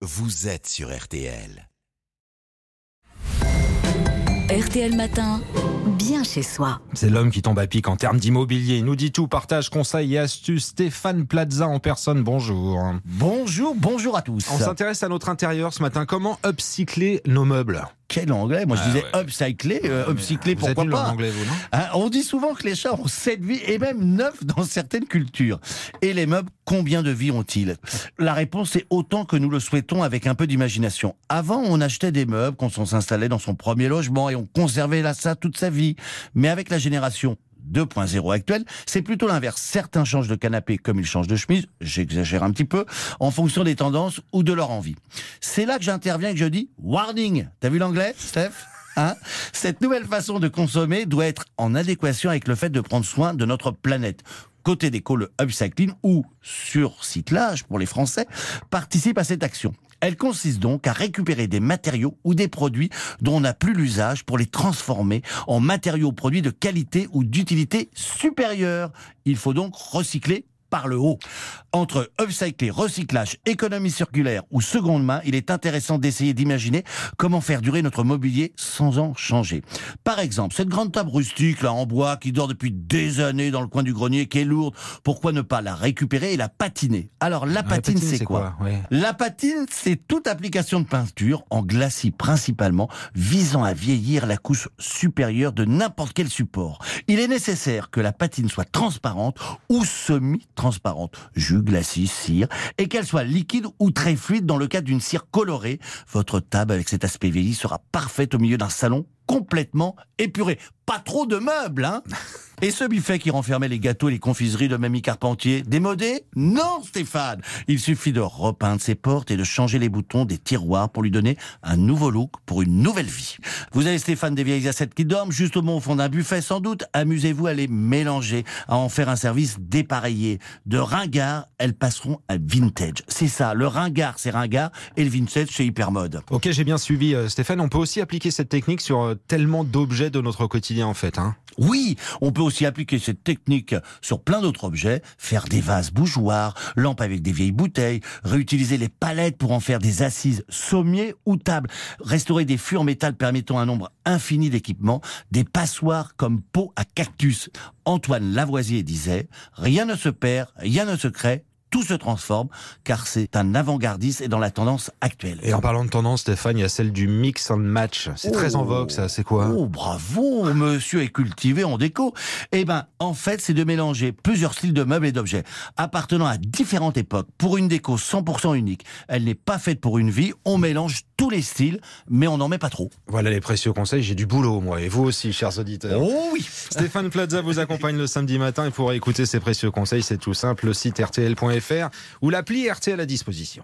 vous êtes sur RTL. RTL Matin, bien chez soi. C'est l'homme qui tombe à pic en termes d'immobilier. Il nous dit tout, partage, conseils et astuces. Stéphane Plaza en personne, bonjour. Bonjour, bonjour à tous. On s'intéresse à notre intérieur ce matin. Comment upcycler nos meubles? Quel anglais? Moi je Ah disais ouais. upcycler, euh, vous êtes pourquoi en pas? anglais, vous, non? Hein, On dit souvent que les chats ont sept vies et même neuf dans certaines cultures. Et les meubles, combien de vies ont-ils? La réponse est autant que nous le souhaitons avec un peu d'imagination. Avant, on achetait des meubles quand on s'installait dans son premier logement et on conservait là ça toute sa vie. Mais avec la génération 2.0 actuelle, c'est plutôt l'inverse. Certains changent de canapé comme ils changent de chemise, j'exagère un petit peu, en fonction des tendances ou de leur envie. C'est là que j'interviens et que je dis warning. T'as vu l'anglais, Steph? Hein? Cette nouvelle façon de consommer doit être en adéquation avec le fait de prendre soin de notre planète. Côté déco, le upcycling ou surcyclage pour les Français participe à cette action. Elle consiste donc à récupérer des matériaux ou des produits dont on n'a plus l'usage pour les transformer en matériaux produits de qualité ou d'utilité supérieure. Il faut donc recycler par le haut. Entre upcycler, recyclage, économie circulaire ou seconde main, il est intéressant d'essayer d'imaginer comment faire durer notre mobilier sans en changer. Par exemple, cette grande table rustique là en bois qui dort depuis des années dans le coin du grenier, qui est lourde, pourquoi ne pas la récupérer et la patiner? Alors la patine, c'est quoi, Ouais. la patine, c'est toute application de peinture, en glacis principalement, visant à vieillir la couche supérieure de n'importe quel support. Il est nécessaire que la patine soit transparente ou semi-transparente, jus, glacis, cire, et qu'elle soit liquide ou très fluide dans le cas d'une cire colorée. Votre table avec cet aspect vieilli sera parfaite au milieu d'un salon complètement épuré. Pas trop de meubles, hein? Et ce buffet qui renfermait les gâteaux et les confiseries de Mamie Carpentier, démodé Non, Stéphane Il suffit de repeindre ses portes et de changer les boutons des tiroirs pour lui donner un nouveau look pour une nouvelle vie. Vous avez Stéphane des vieilles assiettes qui dorment justement au fond d'un buffet sans doute. Amusez-vous à les mélanger, à en faire un service dépareillé. De ringard, elles passeront à vintage. C'est ça, le ringard c'est ringard et le vintage c'est hypermode. Ok, j'ai bien suivi, euh, Stéphane. On peut aussi appliquer cette technique sur euh, tellement d'objets de notre quotidien, en fait. Hein. Oui, on peut aussi appliquer cette technique sur plein d'autres objets, faire des vases bougeoirs, lampes avec des vieilles bouteilles, réutiliser les palettes pour en faire des assises, sommiers ou tables, restaurer des fûts en métal permettant un nombre infini d'équipements, des passoires comme pots à cactus. Antoine Lavoisier disait, rien ne se perd, rien ne se crée, tout se transforme, car c'est un avant-gardiste et dans la tendance actuelle. Et en parlant de tendance, Stéphane, il y a celle du mix and match. C'est très en vogue, ça. C'est quoi? Oh, bravo, monsieur est cultivé en déco. Eh ben, en fait, c'est de mélanger plusieurs styles de meubles et d'objets, appartenant à différentes époques, pour une déco 100% unique. Elle n'est pas faite pour une vie, on mélange tous les styles, mais on n'en met pas trop. Voilà les précieux conseils. J'ai du boulot, moi. Et vous aussi, chers auditeurs. Oh oui Stéphane Plaza vous accompagne le samedi matin et pour écouter ces précieux conseils, c'est tout simple, le site rtl.fr ou l'appli RTL à disposition.